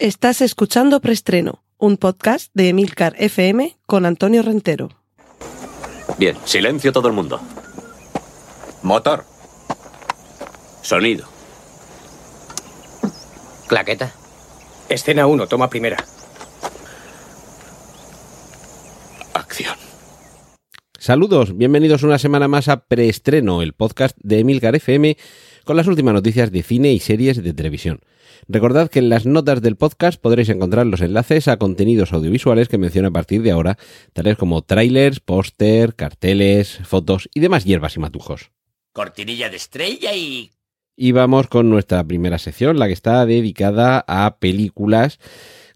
Estás escuchando Preestreno, un podcast de Emilcar FM con Antonio Rentero. Bien, silencio todo el mundo. Motor. Sonido. Claqueta. Escena 1, toma primera. Acción. Saludos, bienvenidos una semana más a Preestreno, el podcast de Emilcar FM con las últimas noticias de cine y series de televisión. Recordad que en las notas del podcast podréis encontrar los enlaces a contenidos audiovisuales que menciono a partir de ahora, tales como trailers, póster, carteles, fotos y demás hierbas y matujos. Cortinilla de estrella y... Y vamos con nuestra primera sección, la que está dedicada a películas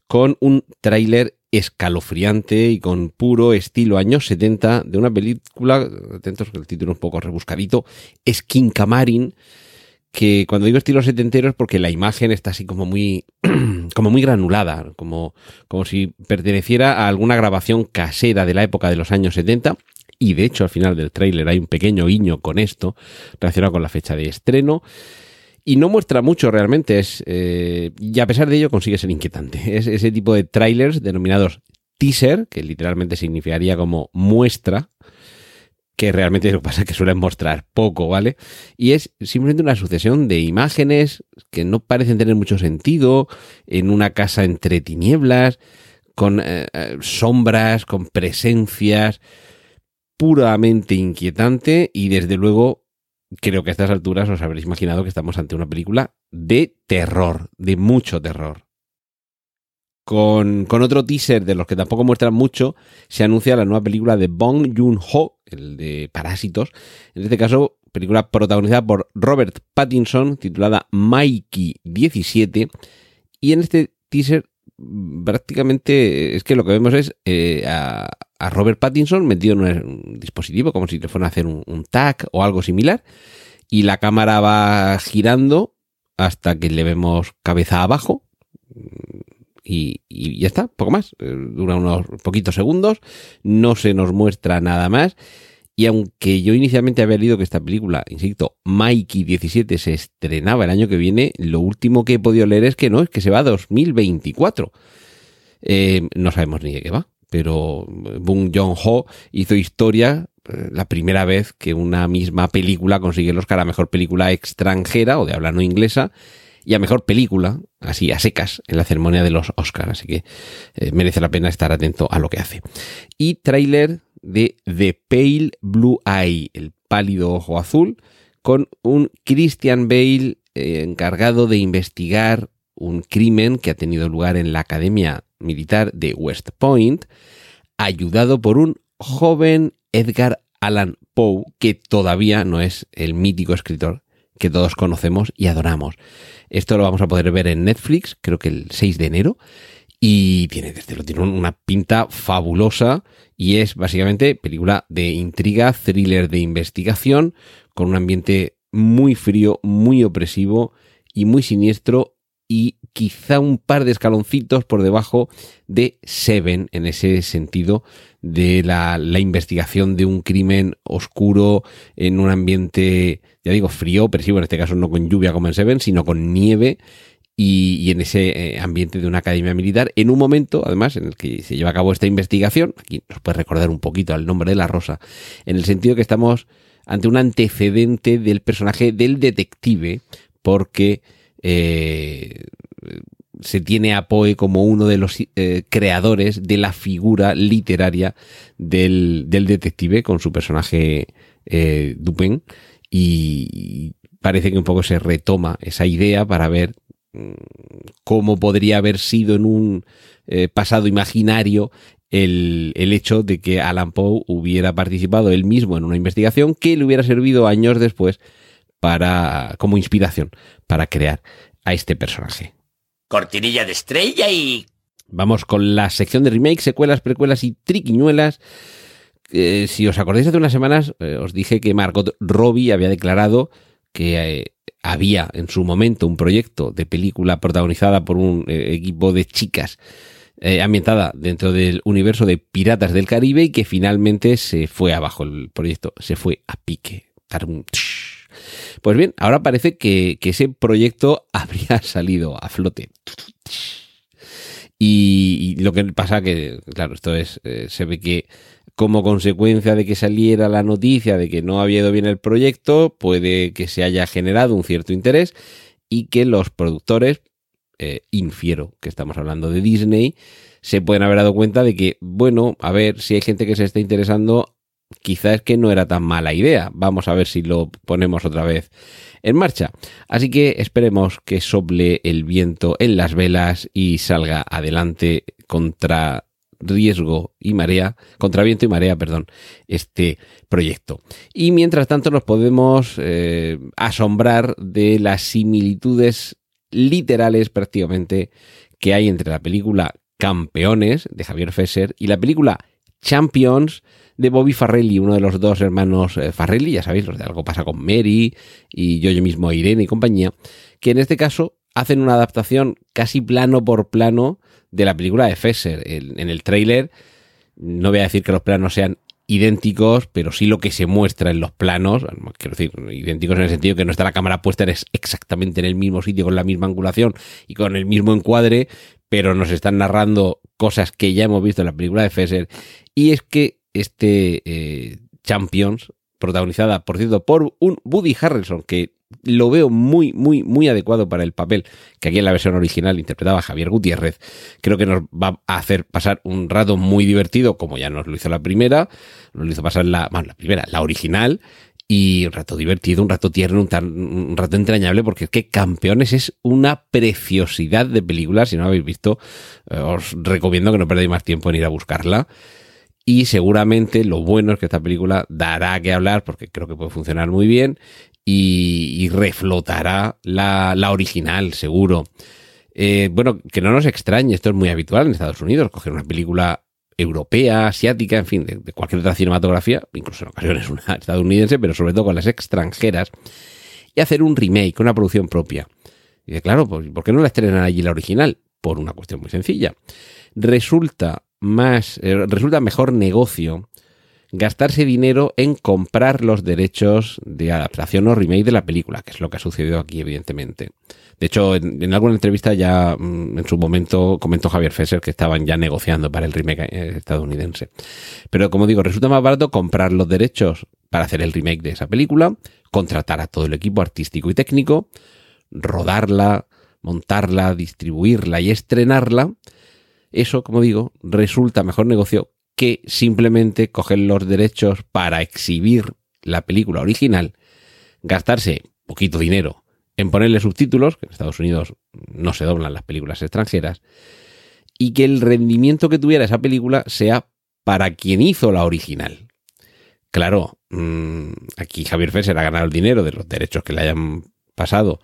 con un tráiler escalofriante y con puro estilo años 70 de una película, atentos que el título es un poco rebuscadito, Skin Camarin, que cuando digo estilo setentero es porque la imagen está así como muy, como muy granulada, como, como si perteneciera a alguna grabación casera de la época de los años 70. Y de hecho, al final del tráiler hay un pequeño guiño con esto, relacionado con la fecha de estreno. Y no muestra mucho realmente, es, eh, y a pesar de ello consigue ser inquietante. Es ese tipo de trailers denominados teaser, que literalmente significaría como muestra, que realmente lo que pasa es que suelen mostrar poco, ¿vale? Y es simplemente una sucesión de imágenes que no parecen tener mucho sentido, en una casa entre tinieblas, con eh, sombras, con presencias, puramente inquietante y desde luego creo que a estas alturas os habréis imaginado que estamos ante una película de terror, de mucho terror. Con, otro teaser de los que tampoco muestran mucho, se anuncia la nueva película de Bong Joon-ho, el de Parásitos. En este caso, película protagonizada por Robert Pattinson, titulada Mikey 17. Y en este teaser, prácticamente, es que lo que vemos es eh, a, a, Robert Pattinson metido en un dispositivo, como si le fueran a hacer un, un tag o algo similar. Y la cámara va girando hasta que le vemos cabeza abajo y, y, ya está, poco más. Dura unos poquitos segundos, no se nos muestra nada más. Y aunque yo inicialmente había leído que esta película, insisto, Mikey 17 se estrenaba el año que viene, lo último que he podido leer es que no, es que se va a 2024. Eh, no sabemos ni de qué va, pero Bong Joon-ho hizo historia la primera vez que una misma película consigue el Oscar Mejor Película Extranjera o de habla no inglesa y a mejor película, así a secas, en la ceremonia de los Oscars. Así que eh, merece la pena estar atento a lo que hace. Y tráiler de The Pale Blue Eye, el pálido ojo azul, con un Christian Bale eh, encargado de investigar un crimen que ha tenido lugar en la Academia Militar de West Point, ayudado por un joven Edgar Allan Poe, que todavía no es el mítico escritor que todos conocemos y adoramos. Esto lo vamos a poder ver en Netflix, creo que el 6 de enero. Y tiene, desde lo tiene una pinta fabulosa y es básicamente película de intriga, thriller de investigación, con un ambiente muy frío, muy opresivo y muy siniestro y quizá un par de escaloncitos por debajo de Seven en ese sentido de la, investigación de un crimen oscuro en un ambiente, ya digo, frío, opresivo, en este caso no con lluvia como en Seven, sino con nieve y, y en ese eh, ambiente de una academia militar, en un momento, además, en el que se lleva a cabo esta investigación, aquí nos puede recordar un poquito al nombre de la rosa, en el sentido que estamos ante un antecedente del personaje del detective, porque eh, se tiene a Poe como uno de los eh, creadores de la figura literaria del, detective con su personaje eh, Dupin y parece que un poco se retoma esa idea para ver mm, cómo podría haber sido en un eh, pasado imaginario el, el, hecho de que Alan Poe hubiera participado él mismo en una investigación que le hubiera servido años después para como inspiración para crear a este personaje. Cortinilla de estrella y... Vamos con la sección de remakes, secuelas, precuelas y triquiñuelas. Eh, si os acordáis hace unas semanas, eh, os dije que Margot Robbie había declarado que eh, había en su momento un proyecto de película protagonizada por un equipo de chicas ambientada dentro del universo de Piratas del Caribe y que finalmente se fue abajo el proyecto, se fue a pique. Pues bien, ahora parece que, ese proyecto habría salido a flote. Y, y lo que pasa que, claro, esto es, eh, se ve que como consecuencia de que saliera la noticia de que no había ido bien el proyecto, puede que se haya generado un cierto interés y que los productores, eh, infiero que estamos hablando de Disney, se pueden haber dado cuenta de que, bueno, a ver, si hay gente que se está interesando, quizás que no era tan mala idea. Vamos a ver si lo ponemos otra vez en marcha. Así que esperemos que sople el viento en las velas y salga adelante contra riesgo y marea, contra viento y marea, perdón, este proyecto. Y mientras tanto nos podemos eh, asombrar de las similitudes literales prácticamente que hay entre la película Campeones de Javier Fesser y la película Champions de Bobby Farrelly, uno de los dos hermanos eh, Farrelly, ya sabéis, los de algo pasa con Mary y yo, yo mismo Irene y compañía, que en este caso hacen una adaptación casi plano por plano de la película de Fesser. En el tráiler, no voy a decir que los planos sean idénticos, pero sí lo que se muestra en los planos, quiero decir, idénticos en el sentido que no está la cámara puesta es exactamente en el mismo sitio, con la misma angulación y con el mismo encuadre, pero nos están narrando cosas que ya hemos visto en la película de Fesser. Y es que este eh, Champions, protagonizada, por cierto, por un Woody Harrelson, que lo veo muy, muy, muy adecuado para el papel que aquí en la versión original interpretaba Javier Gutiérrez. Creo que nos va a hacer pasar un rato muy divertido, como ya nos lo hizo la primera, nos lo hizo pasar la, bueno, la primera, la original, y un rato divertido, un rato tierno, un, tan- rato entrañable, porque es que Campeones es una preciosidad de película. Si no la habéis visto, eh, os recomiendo que no perdáis más tiempo en ir a buscarla. Y seguramente lo bueno es que esta película dará que hablar, porque creo que puede funcionar muy bien, y, reflotará la, la original, seguro. Eh, bueno, que no nos extrañe, esto es muy habitual en Estados Unidos, coger una película europea, asiática, en fin, de, de cualquier otra cinematografía, incluso en ocasiones una estadounidense, pero sobre todo con las extranjeras, y hacer un remake, una producción propia. Y dice, claro, pues, ¿por qué no la estrenan allí la original? Por una cuestión muy sencilla. Resulta más, eh, resulta mejor negocio gastarse dinero en comprar los derechos de adaptación o remake de la película, que es lo que ha sucedido aquí, evidentemente. De hecho, en, en alguna entrevista ya mm, en su momento comentó Javier Fesser que estaban ya negociando para el remake eh, estadounidense. Pero como digo, resulta más barato comprar los derechos para hacer el remake de esa película, contratar a todo el equipo artístico y técnico, rodarla, montarla, distribuirla y estrenarla. Eso, como digo, resulta mejor negocio que simplemente coger los derechos para exhibir la película original, gastarse poquito dinero en ponerle subtítulos, que en Estados Unidos no se doblan las películas extranjeras, y que el rendimiento que tuviera esa película sea para quien hizo la original. Claro, mmm, aquí Javier Fesser ha ganado el dinero de los derechos que le hayan pasado,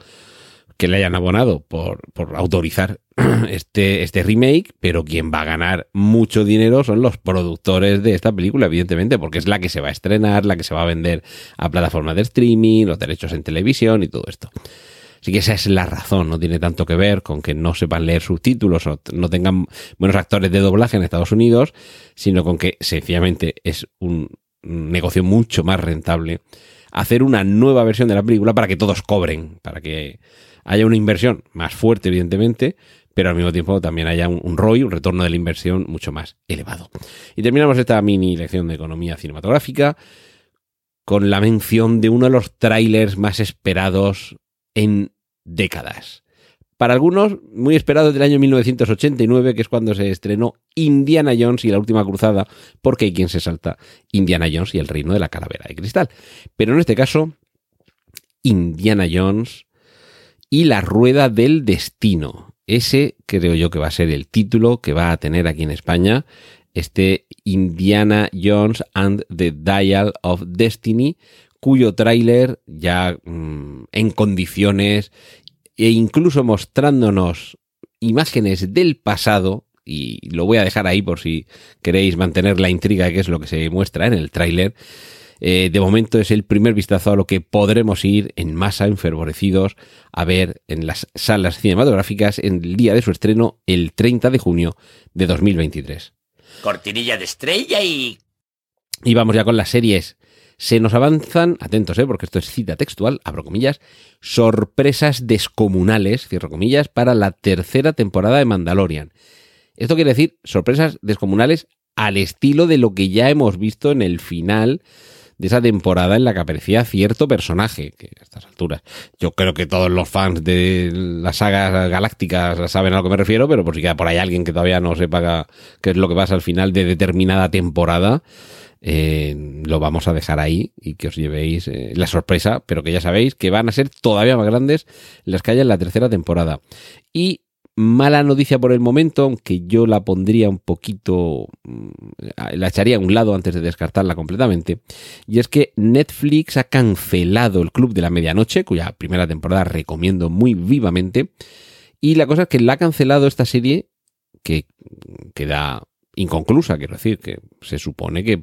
que le hayan abonado por, por autorizar este, este remake, pero quien va a ganar mucho dinero son los productores de esta película, evidentemente, porque es la que se va a estrenar, la que se va a vender a plataformas de streaming, los derechos en televisión y todo esto. Así que esa es la razón, no tiene tanto que ver con que no sepan leer subtítulos o no tengan buenos actores de doblaje en Estados Unidos, sino con que sencillamente es un negocio mucho más rentable hacer una nueva versión de la película para que todos cobren, para que haya una inversión más fuerte, evidentemente, pero al mismo tiempo también haya un, ROI, un retorno de la inversión mucho más elevado. Y terminamos esta mini lección de economía cinematográfica con la mención de uno de los trailers más esperados en décadas. Para algunos, muy esperado del año 1989, que es cuando se estrenó Indiana Jones y la última cruzada, porque hay quien se salta Indiana Jones y el reino de la calavera de cristal. Pero en este caso, Indiana Jones y la rueda del destino. Ese creo yo que va a ser el título que va a tener aquí en España este Indiana Jones and the Dial of Destiny, cuyo tráiler ya mmm, en condiciones e incluso mostrándonos imágenes del pasado, y lo voy a dejar ahí por si queréis mantener la intriga qué es lo que se muestra en el tráiler. Eh, de momento es el primer vistazo a lo que podremos ir en masa, enfervorecidos, a ver en las salas cinematográficas en el día de su estreno, el 30 de junio de 2023. Cortinilla de estrella y... Y vamos ya con las series. Se nos avanzan, atentos, eh, porque esto es cita textual, abro comillas, sorpresas descomunales, cierro comillas, para la tercera temporada de Mandalorian. Esto quiere decir sorpresas descomunales al estilo de lo que ya hemos visto en el final de esa temporada en la que aparecía cierto personaje, que a estas alturas yo creo que todos los fans de las sagas galácticas saben a lo que me refiero, pero por si queda por ahí alguien que todavía no sepa qué es lo que pasa al final de determinada temporada, eh, lo vamos a dejar ahí y que os llevéis eh, la sorpresa, pero que ya sabéis que van a ser todavía más grandes las que haya en la tercera temporada. Y mala noticia por el momento, aunque yo la pondría un poquito, mm, la echaría a un lado antes de descartarla completamente, y es que Netflix ha cancelado el Club de la Medianoche, cuya primera temporada recomiendo muy vivamente, y la cosa es que la ha cancelado esta serie que queda inconclusa, quiero decir, que se supone que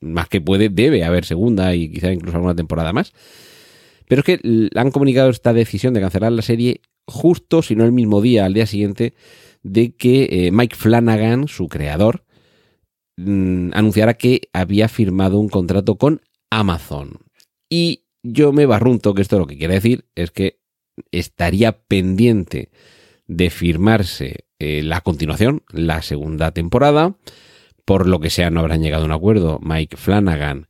más que puede, debe haber segunda y quizá incluso alguna temporada más. Pero es que han comunicado esta decisión de cancelar la serie justo, si no el mismo día, al día siguiente, de que eh, Mike Flanagan, su creador, mm, anunciara que había firmado un contrato con Amazon. Y yo me barrunto que esto lo que quiere decir es que estaría pendiente de firmarse eh, la continuación, la segunda temporada. Por lo que sea, no habrán llegado a un acuerdo Mike Flanagan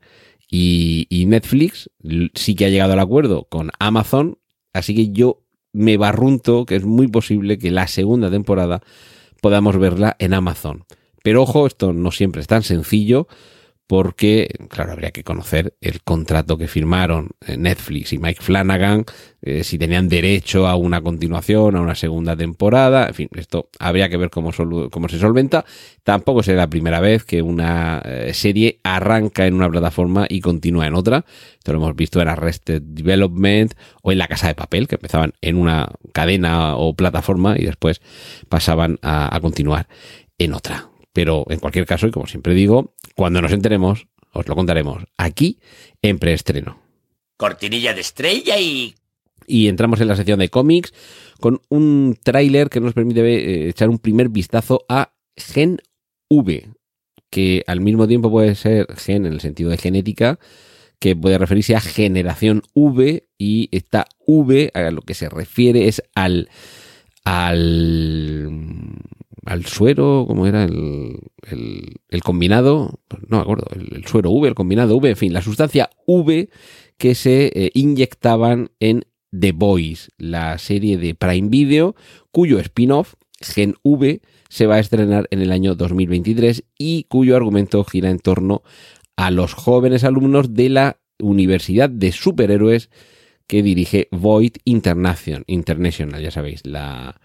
y, Netflix. Sí que ha llegado al acuerdo con Amazon. Así que yo me barrunto que es muy posible que la segunda temporada podamos verla en Amazon. Pero ojo, esto no siempre es tan sencillo porque, claro, habría que conocer el contrato que firmaron eh, Netflix y Mike Flanagan, eh, si tenían derecho a una continuación, a una segunda temporada, en fin, esto habría que ver cómo, cómo se solventa. Tampoco será la primera vez que una eh, serie arranca en una plataforma y continúa en otra. Esto lo hemos visto en Arrested Development o en La Casa de Papel, que empezaban en una cadena o plataforma y después pasaban a continuar en otra. Pero en cualquier caso, y como siempre digo, cuando nos enteremos, os lo contaremos aquí en preestreno. Cortinilla de estrella y... Y entramos en la sección de cómics con un tráiler que nos permite eh, echar un primer vistazo a Gen V, que al mismo tiempo puede ser gen en el sentido de genética, que puede referirse a generación V y esta V a lo que se refiere es al al al suero, ¿cómo era? El, el, combinado, no me acuerdo, el, suero V, el combinado V, en fin, la sustancia V que se eh, inyectaban en The Boys, la serie de Prime Video, cuyo spin-off, Gen V, se va a estrenar en el año 2023 y cuyo argumento gira en torno a los jóvenes alumnos de la Universidad de Superhéroes que dirige Void International, International ya sabéis, la,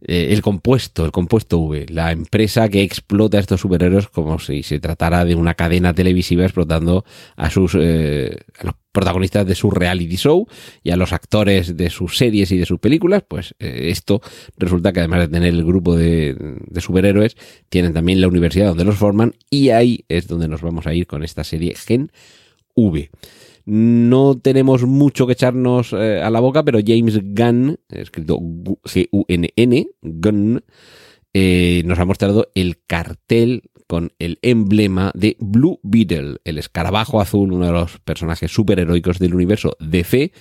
eh, el compuesto, el compuesto V, la empresa que explota a estos superhéroes como si se tratara de una cadena televisiva explotando a sus eh, a los protagonistas de su reality show y a los actores de sus series y de sus películas, pues eh, esto resulta que además de tener el grupo de, de, superhéroes, tienen también la universidad donde los forman y ahí es donde nos vamos a ir con esta serie Gen V. No tenemos mucho que echarnos eh, a la boca, pero James Gunn, escrito G-U-N-N, Gunn, eh, nos ha mostrado el cartel con el emblema de Blue Beetle, el escarabajo azul, uno de los personajes superheroicos del universo DC,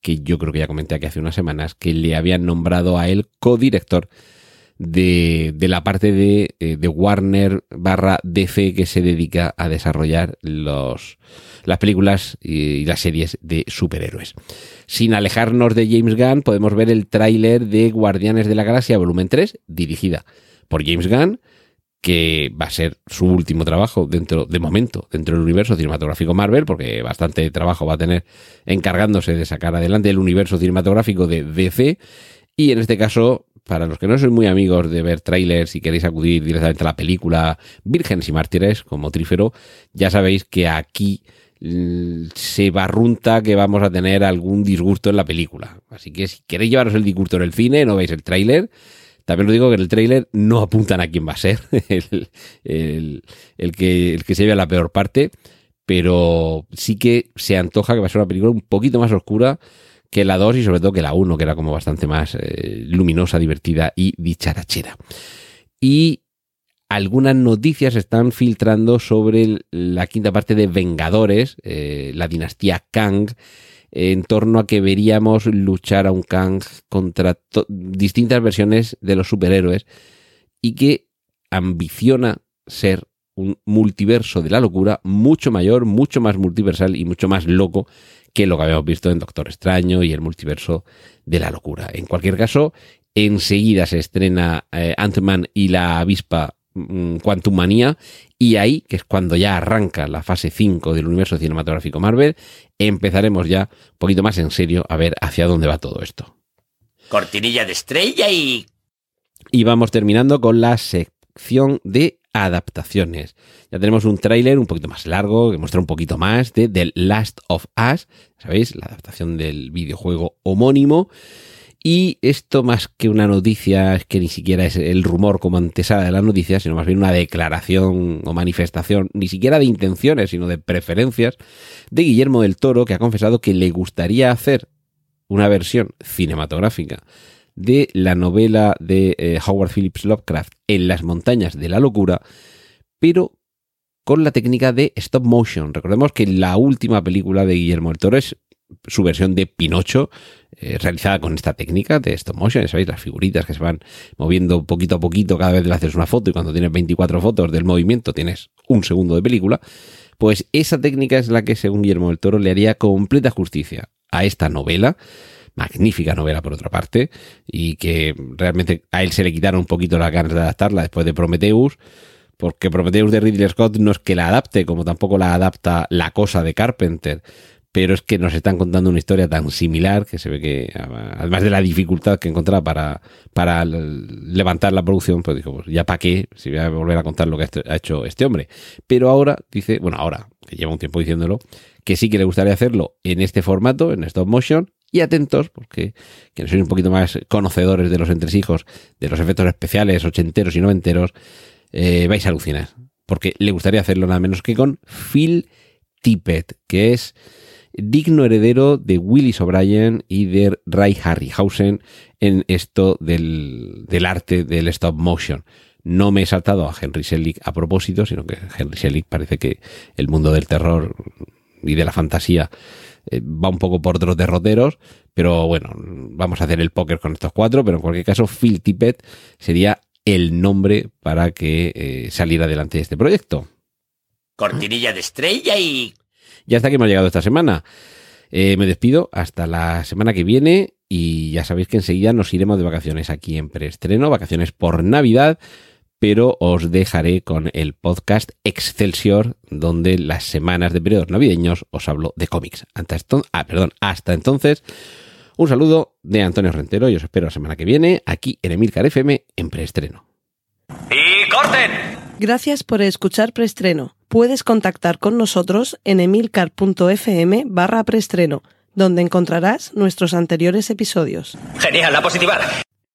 que yo creo que ya comenté aquí hace unas semanas, que le habían nombrado a él codirector de, de la parte de, eh, de, Warner barra DC que se dedica a desarrollar los, las películas y, las series de superhéroes. Sin alejarnos de James Gunn, podemos ver el tráiler de Guardianes de la Galaxia Volumen 3, dirigida por James Gunn, que va a ser su último trabajo dentro, de momento, dentro del universo cinematográfico Marvel, porque bastante trabajo va a tener encargándose de sacar adelante el universo cinematográfico de DC. Y en este caso, para los que no sois muy amigos de ver trailers y queréis acudir directamente a la película Vírgenes y Mártires, como Trífero, ya sabéis que aquí se barrunta que vamos a tener algún disgusto en la película. Así que si queréis llevaros el disgusto en el cine, no veis el tráiler. También os digo que en el tráiler no apuntan a quién va a ser el, el, que, el que se lleve a la peor parte, pero sí que se antoja que va a ser una película un poquito más oscura que la 2 y sobre todo que la 1, que era como bastante más eh, luminosa, divertida y dicharachera. Y algunas noticias están filtrando sobre la quinta parte de Vengadores, eh, la dinastía Kang, en torno a que veríamos luchar a un Kang contra distintas versiones de los superhéroes y que ambiciona ser un multiverso de la locura mucho mayor, mucho más multiversal y mucho más loco que lo que habíamos visto en Doctor Extraño y el multiverso de la locura. En cualquier caso, enseguida se estrena eh, Ant-Man y la avispa mm, Quantum Manía y ahí, que es cuando ya arranca la fase 5 del universo cinematográfico Marvel, empezaremos ya un poquito más en serio a ver hacia dónde va todo esto. Cortinilla de estrella y... Y vamos terminando con la sección de adaptaciones. Ya tenemos un tráiler un poquito más largo que muestra un poquito más de The Last of Us, ¿sabéis? La adaptación del videojuego homónimo. Y esto más que una noticia, es que ni siquiera es el rumor como antesada de la noticia, sino más bien una declaración o manifestación, ni siquiera de intenciones, sino de preferencias, de Guillermo del Toro, que ha confesado que le gustaría hacer una versión cinematográfica de la novela de eh, Howard Phillips Lovecraft en las montañas de la locura, pero con la técnica de stop motion. Recordemos que la última película de Guillermo del Toro es su versión de Pinocho, eh, realizada con esta técnica de stop motion, ya sabéis, las figuritas que se van moviendo poquito a poquito cada vez le haces una foto y cuando tienes 24 fotos del movimiento tienes un segundo de película, pues esa técnica es la que según Guillermo del Toro le haría completa justicia a esta novela, magnífica novela por otra parte, y que realmente a él se le quitaron un poquito las ganas de adaptarla después de Prometheus, porque Prometheus de Ridley Scott no es que la adapte, como tampoco la adapta La Cosa de Carpenter, pero es que nos están contando una historia tan similar que se ve que, además de la dificultad que encontraba para, para levantar la producción, pues dijo, pues ya para qué, si voy a volver a contar lo que ha hecho este hombre. Pero ahora dice, bueno, ahora, que lleva un tiempo diciéndolo, que sí que le gustaría hacerlo en este formato, en stop motion, y atentos, porque quienes sois un poquito más conocedores de los entresijos, de los efectos especiales ochenteros y noventeros, eh, vais a alucinar. Porque le gustaría hacerlo nada menos que con Phil Tippett, que es digno heredero de Willis O'Brien y de Ray Harryhausen en esto del, del, arte del stop motion. No me he saltado a Henry Selick a propósito, sino que Henry Selick parece que el mundo del terror y de la fantasía eh, va un poco por otros derroteros, pero bueno, vamos a hacer el póker con estos cuatro, pero en cualquier caso Phil Tippett sería el nombre para que eh, saliera adelante este proyecto. Cortinilla de estrella y... Ya hasta que hemos llegado esta semana. Eh, me despido hasta la semana que viene y ya sabéis que enseguida nos iremos de vacaciones aquí en preestreno, vacaciones por Navidad, pero os dejaré con el podcast Excelsior, donde las semanas de periodos navideños os hablo de cómics. Hasta, ah, perdón, hasta entonces, un saludo de Antonio Rentero y os espero la semana que viene aquí en Emilcar FM en preestreno. ¡Y corten! Gracias por escuchar preestreno. Puedes contactar con nosotros en emilcar.fm barra preestreno, donde encontrarás nuestros anteriores episodios. Genial, la positiva.